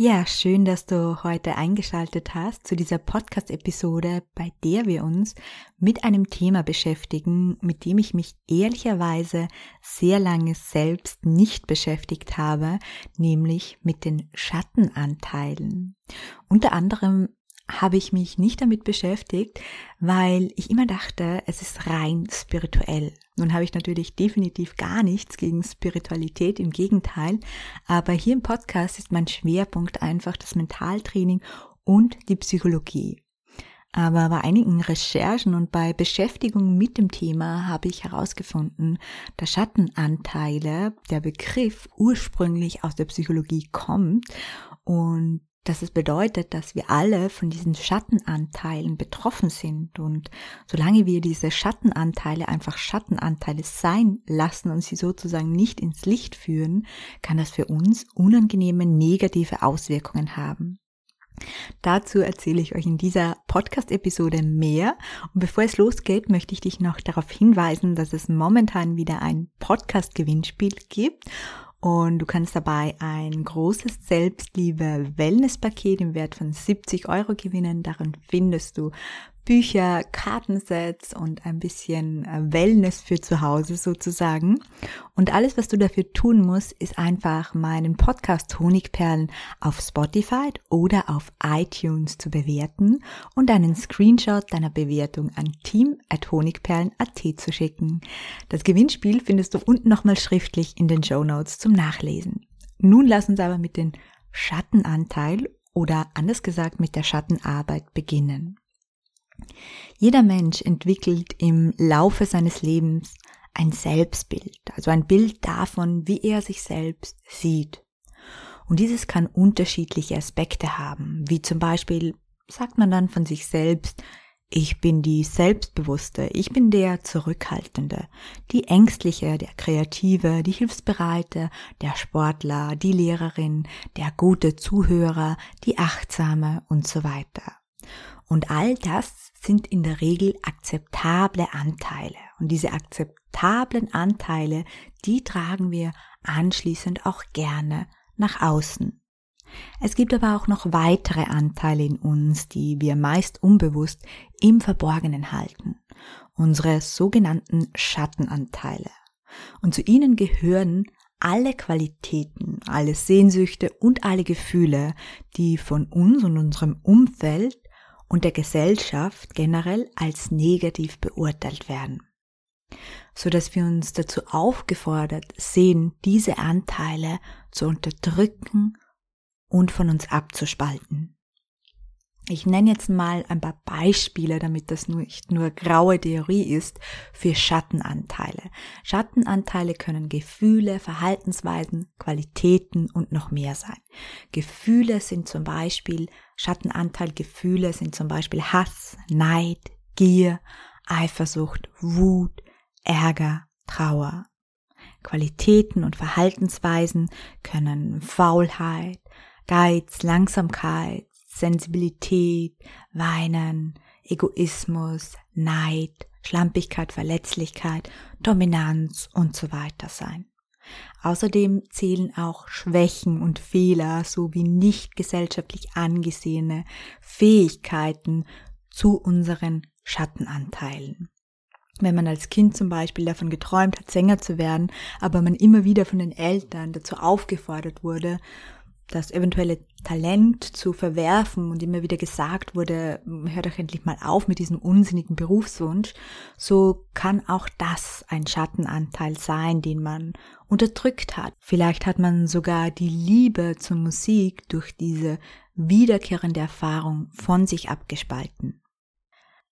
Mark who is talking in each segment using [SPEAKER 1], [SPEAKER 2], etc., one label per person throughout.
[SPEAKER 1] Ja, schön, dass du heute eingeschaltet hast zu dieser Podcast-Episode, bei der wir uns mit einem Thema beschäftigen, mit dem ich mich ehrlicherweise sehr lange selbst nicht beschäftigt habe, nämlich mit den Schattenanteilen. Unter anderem habe ich mich nicht damit beschäftigt, weil ich immer dachte, es ist rein spirituell. Nun habe ich natürlich definitiv gar nichts gegen Spiritualität, im Gegenteil, aber hier im Podcast ist mein Schwerpunkt einfach das Mentaltraining und die Psychologie. Aber bei einigen Recherchen und bei Beschäftigung mit dem Thema habe ich herausgefunden, dass Schattenanteile, der Begriff ursprünglich aus der Psychologie kommt und dass es bedeutet, dass wir alle von diesen Schattenanteilen betroffen sind. Und solange wir diese Schattenanteile einfach Schattenanteile sein lassen und sie sozusagen nicht ins Licht führen, kann das für uns unangenehme negative Auswirkungen haben. Dazu erzähle ich euch in dieser Podcast-Episode mehr. Und bevor es losgeht, möchte ich dich noch darauf hinweisen, dass es momentan wieder ein Podcast-Gewinnspiel gibt. Und du kannst dabei ein großes Selbstliebe-Wellness-Paket im Wert von 70 Euro gewinnen. Darin findest du Bücher, Kartensets und ein bisschen äh, Wellness für zu Hause sozusagen. Und alles, was du dafür tun musst, ist einfach meinen Podcast Honigperlen auf Spotify oder auf iTunes zu bewerten und einen Screenshot deiner Bewertung an team.honigperlen.at zu schicken. Das Gewinnspiel findest du unten nochmal schriftlich in den Show Notes zum Nachlesen. Nun lass uns aber mit dem Schattenanteil oder anders gesagt mit der Schattenarbeit beginnen. Jeder Mensch entwickelt im Laufe seines Lebens ein Selbstbild, also ein Bild davon, wie er sich selbst sieht. Und dieses kann unterschiedliche Aspekte haben, wie zum Beispiel sagt man dann von sich selbst, ich bin die Selbstbewusste, ich bin der Zurückhaltende, die Ängstliche, der Kreative, die Hilfsbereite, der Sportler, die Lehrerin, der gute Zuhörer, die Achtsame und so weiter. Und all das sind in der Regel akzeptable Anteile. Und diese akzeptablen Anteile, die tragen wir anschließend auch gerne nach außen. Es gibt aber auch noch weitere Anteile in uns, die wir meist unbewusst im Verborgenen halten. Unsere sogenannten Schattenanteile. Und zu ihnen gehören alle Qualitäten, alle Sehnsüchte und alle Gefühle, die von uns und unserem Umfeld und der Gesellschaft generell als negativ beurteilt werden, so dass wir uns dazu aufgefordert sehen, diese Anteile zu unterdrücken und von uns abzuspalten. Ich nenne jetzt mal ein paar Beispiele, damit das nicht nur graue Theorie ist, für Schattenanteile. Schattenanteile können Gefühle, Verhaltensweisen, Qualitäten und noch mehr sein. Gefühle sind zum Beispiel, Schattenanteil Gefühle sind zum Beispiel Hass, Neid, Gier, Eifersucht, Wut, Ärger, Trauer. Qualitäten und Verhaltensweisen können Faulheit, Geiz, Langsamkeit, Sensibilität, Weinen, Egoismus, Neid, Schlampigkeit, Verletzlichkeit, Dominanz und so weiter sein. Außerdem zählen auch Schwächen und Fehler sowie nicht gesellschaftlich angesehene Fähigkeiten zu unseren Schattenanteilen. Wenn man als Kind zum Beispiel davon geträumt hat, Sänger zu werden, aber man immer wieder von den Eltern dazu aufgefordert wurde, das eventuelle Talent zu verwerfen und immer wieder gesagt wurde, hör doch endlich mal auf mit diesem unsinnigen Berufswunsch, so kann auch das ein Schattenanteil sein, den man unterdrückt hat. Vielleicht hat man sogar die Liebe zur Musik durch diese wiederkehrende Erfahrung von sich abgespalten.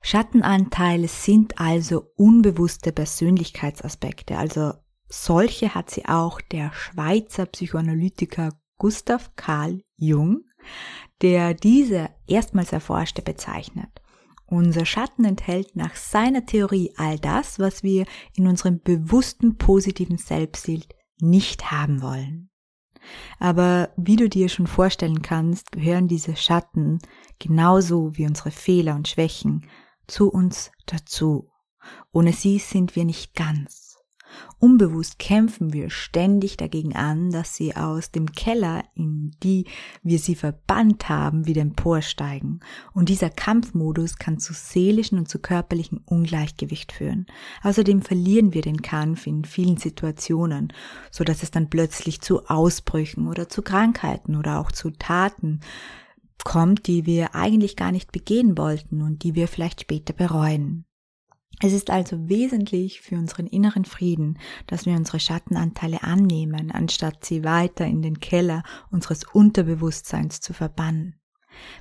[SPEAKER 1] Schattenanteile sind also unbewusste Persönlichkeitsaspekte, also solche hat sie auch der Schweizer Psychoanalytiker Gustav Karl Jung, der diese erstmals erforschte, bezeichnet. Unser Schatten enthält nach seiner Theorie all das, was wir in unserem bewussten positiven Selbstbild nicht haben wollen. Aber wie du dir schon vorstellen kannst, gehören diese Schatten genauso wie unsere Fehler und Schwächen zu uns dazu. Ohne sie sind wir nicht ganz. Unbewusst kämpfen wir ständig dagegen an, dass sie aus dem Keller, in die wir sie verbannt haben, wieder emporsteigen. Und dieser Kampfmodus kann zu seelischen und zu körperlichen Ungleichgewicht führen. Außerdem verlieren wir den Kampf in vielen Situationen, so dass es dann plötzlich zu Ausbrüchen oder zu Krankheiten oder auch zu Taten kommt, die wir eigentlich gar nicht begehen wollten und die wir vielleicht später bereuen. Es ist also wesentlich für unseren inneren Frieden, dass wir unsere Schattenanteile annehmen, anstatt sie weiter in den Keller unseres Unterbewusstseins zu verbannen.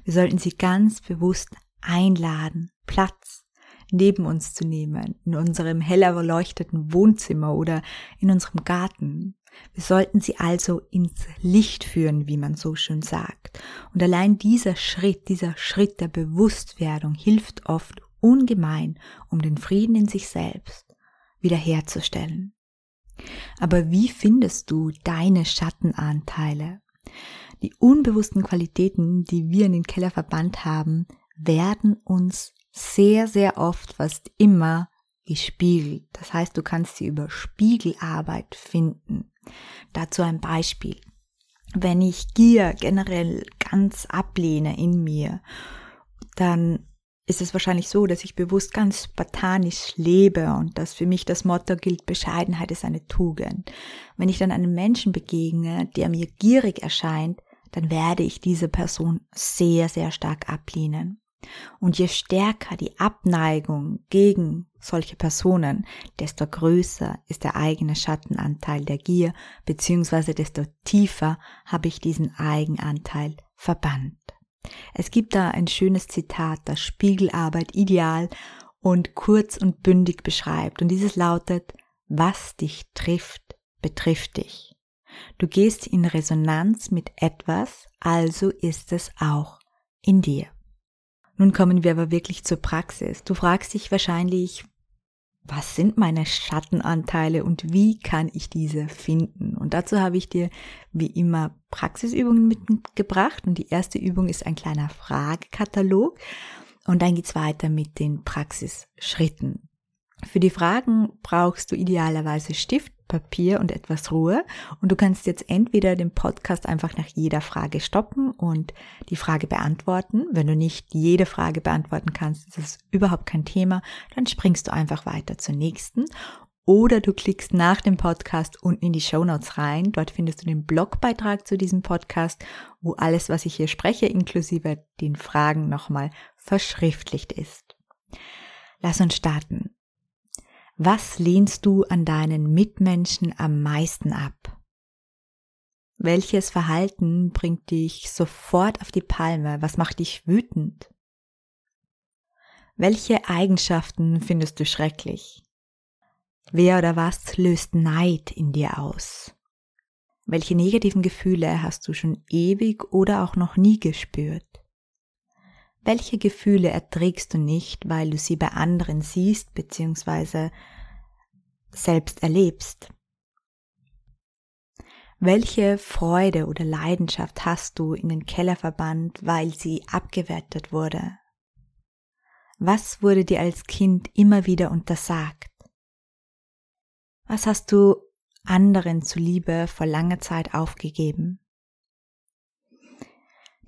[SPEAKER 1] Wir sollten sie ganz bewusst einladen, Platz neben uns zu nehmen, in unserem heller erleuchteten Wohnzimmer oder in unserem Garten. Wir sollten sie also ins Licht führen, wie man so schön sagt. Und allein dieser Schritt, dieser Schritt der Bewusstwerdung hilft oft ungemein, um den Frieden in sich selbst wiederherzustellen. Aber wie findest du deine Schattenanteile? Die unbewussten Qualitäten, die wir in den Keller verbannt haben, werden uns sehr, sehr oft, fast immer gespiegelt. Das heißt, du kannst sie über Spiegelarbeit finden. Dazu ein Beispiel. Wenn ich Gier generell ganz ablehne in mir, dann ist es wahrscheinlich so, dass ich bewusst ganz spartanisch lebe und dass für mich das Motto gilt, Bescheidenheit ist eine Tugend. Wenn ich dann einem Menschen begegne, der mir gierig erscheint, dann werde ich diese Person sehr, sehr stark ablehnen. Und je stärker die Abneigung gegen solche Personen, desto größer ist der eigene Schattenanteil der Gier, beziehungsweise desto tiefer habe ich diesen Eigenanteil verbannt. Es gibt da ein schönes Zitat, das Spiegelarbeit ideal und kurz und bündig beschreibt. Und dieses lautet, was dich trifft, betrifft dich. Du gehst in Resonanz mit etwas, also ist es auch in dir. Nun kommen wir aber wirklich zur Praxis. Du fragst dich wahrscheinlich, was sind meine Schattenanteile und wie kann ich diese finden? Und dazu habe ich dir wie immer Praxisübungen mitgebracht und die erste Übung ist ein kleiner Fragekatalog und dann geht's weiter mit den Praxisschritten. Für die Fragen brauchst du idealerweise Stift, Papier und etwas Ruhe. Und du kannst jetzt entweder den Podcast einfach nach jeder Frage stoppen und die Frage beantworten. Wenn du nicht jede Frage beantworten kannst, ist es überhaupt kein Thema. Dann springst du einfach weiter zur nächsten. Oder du klickst nach dem Podcast unten in die Show Notes rein. Dort findest du den Blogbeitrag zu diesem Podcast, wo alles, was ich hier spreche, inklusive den Fragen nochmal verschriftlicht ist. Lass uns starten. Was lehnst du an deinen Mitmenschen am meisten ab? Welches Verhalten bringt dich sofort auf die Palme? Was macht dich wütend? Welche Eigenschaften findest du schrecklich? Wer oder was löst Neid in dir aus? Welche negativen Gefühle hast du schon ewig oder auch noch nie gespürt? Welche Gefühle erträgst du nicht, weil du sie bei anderen siehst bzw. selbst erlebst? Welche Freude oder Leidenschaft hast du in den Keller verbannt, weil sie abgewertet wurde? Was wurde dir als Kind immer wieder untersagt? Was hast du anderen zuliebe vor langer Zeit aufgegeben?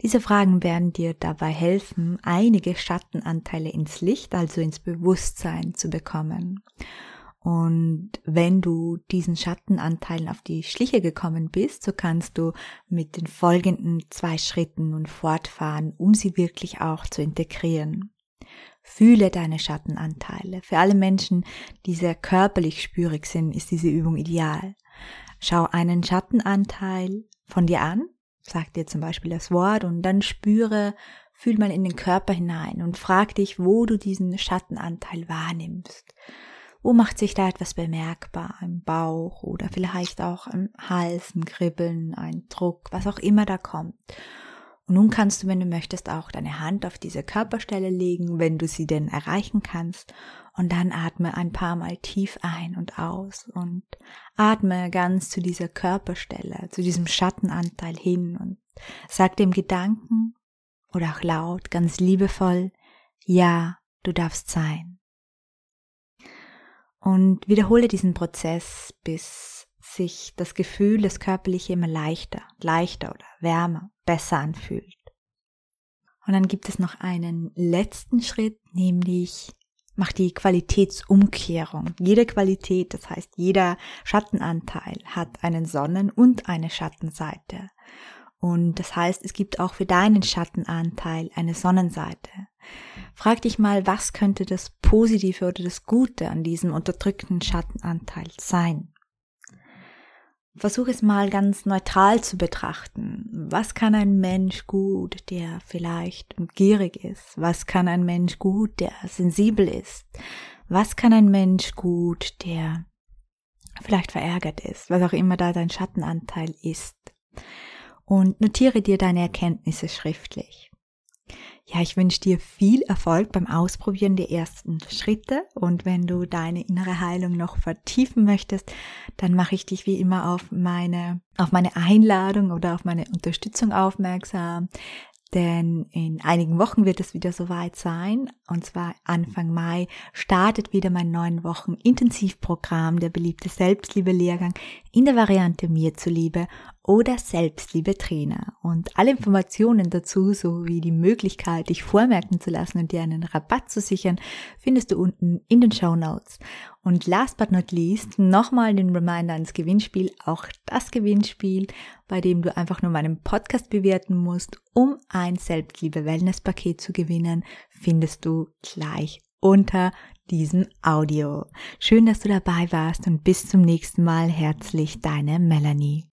[SPEAKER 1] Diese Fragen werden dir dabei helfen, einige Schattenanteile ins Licht, also ins Bewusstsein zu bekommen. Und wenn du diesen Schattenanteilen auf die Schliche gekommen bist, so kannst du mit den folgenden zwei Schritten nun fortfahren, um sie wirklich auch zu integrieren. Fühle deine Schattenanteile. Für alle Menschen, die sehr körperlich spürig sind, ist diese Übung ideal. Schau einen Schattenanteil von dir an Sag dir zum Beispiel das Wort und dann spüre, fühl mal in den Körper hinein und frag dich, wo du diesen Schattenanteil wahrnimmst. Wo macht sich da etwas bemerkbar? Im Bauch oder vielleicht auch im Hals, ein Kribbeln, ein Druck, was auch immer da kommt. Und nun kannst du, wenn du möchtest, auch deine Hand auf diese Körperstelle legen, wenn du sie denn erreichen kannst. Und dann atme ein paar Mal tief ein und aus und atme ganz zu dieser Körperstelle, zu diesem Schattenanteil hin und sag dem Gedanken oder auch laut, ganz liebevoll, ja, du darfst sein. Und wiederhole diesen Prozess, bis sich das Gefühl, das Körperliche immer leichter, leichter oder wärmer, besser anfühlt. Und dann gibt es noch einen letzten Schritt, nämlich mach die Qualitätsumkehrung. Jede Qualität, das heißt jeder Schattenanteil hat einen Sonnen- und eine Schattenseite. Und das heißt, es gibt auch für deinen Schattenanteil eine Sonnenseite. Frag dich mal, was könnte das Positive oder das Gute an diesem unterdrückten Schattenanteil sein? Versuch es mal ganz neutral zu betrachten. Was kann ein Mensch gut, der vielleicht gierig ist? Was kann ein Mensch gut, der sensibel ist? Was kann ein Mensch gut, der vielleicht verärgert ist? Was auch immer da dein Schattenanteil ist. Und notiere dir deine Erkenntnisse schriftlich. Ja, ich wünsche dir viel Erfolg beim Ausprobieren der ersten Schritte und wenn du deine innere Heilung noch vertiefen möchtest, dann mache ich dich wie immer auf meine auf meine Einladung oder auf meine Unterstützung aufmerksam. Denn in einigen Wochen wird es wieder soweit sein. Und zwar Anfang Mai startet wieder mein neun Wochen Intensivprogramm, der beliebte Selbstliebe-Lehrgang in der Variante Mir zuliebe oder Selbstliebe Trainer. Und alle Informationen dazu sowie die Möglichkeit, dich vormerken zu lassen und dir einen Rabatt zu sichern, findest du unten in den Show Notes. Und last but not least nochmal den Reminder ans Gewinnspiel, auch das Gewinnspiel, bei dem du einfach nur meinen Podcast bewerten musst, um ein Selbstliebe-Wellness-Paket zu gewinnen, findest du gleich unter diesem Audio. Schön, dass du dabei warst und bis zum nächsten Mal herzlich deine Melanie.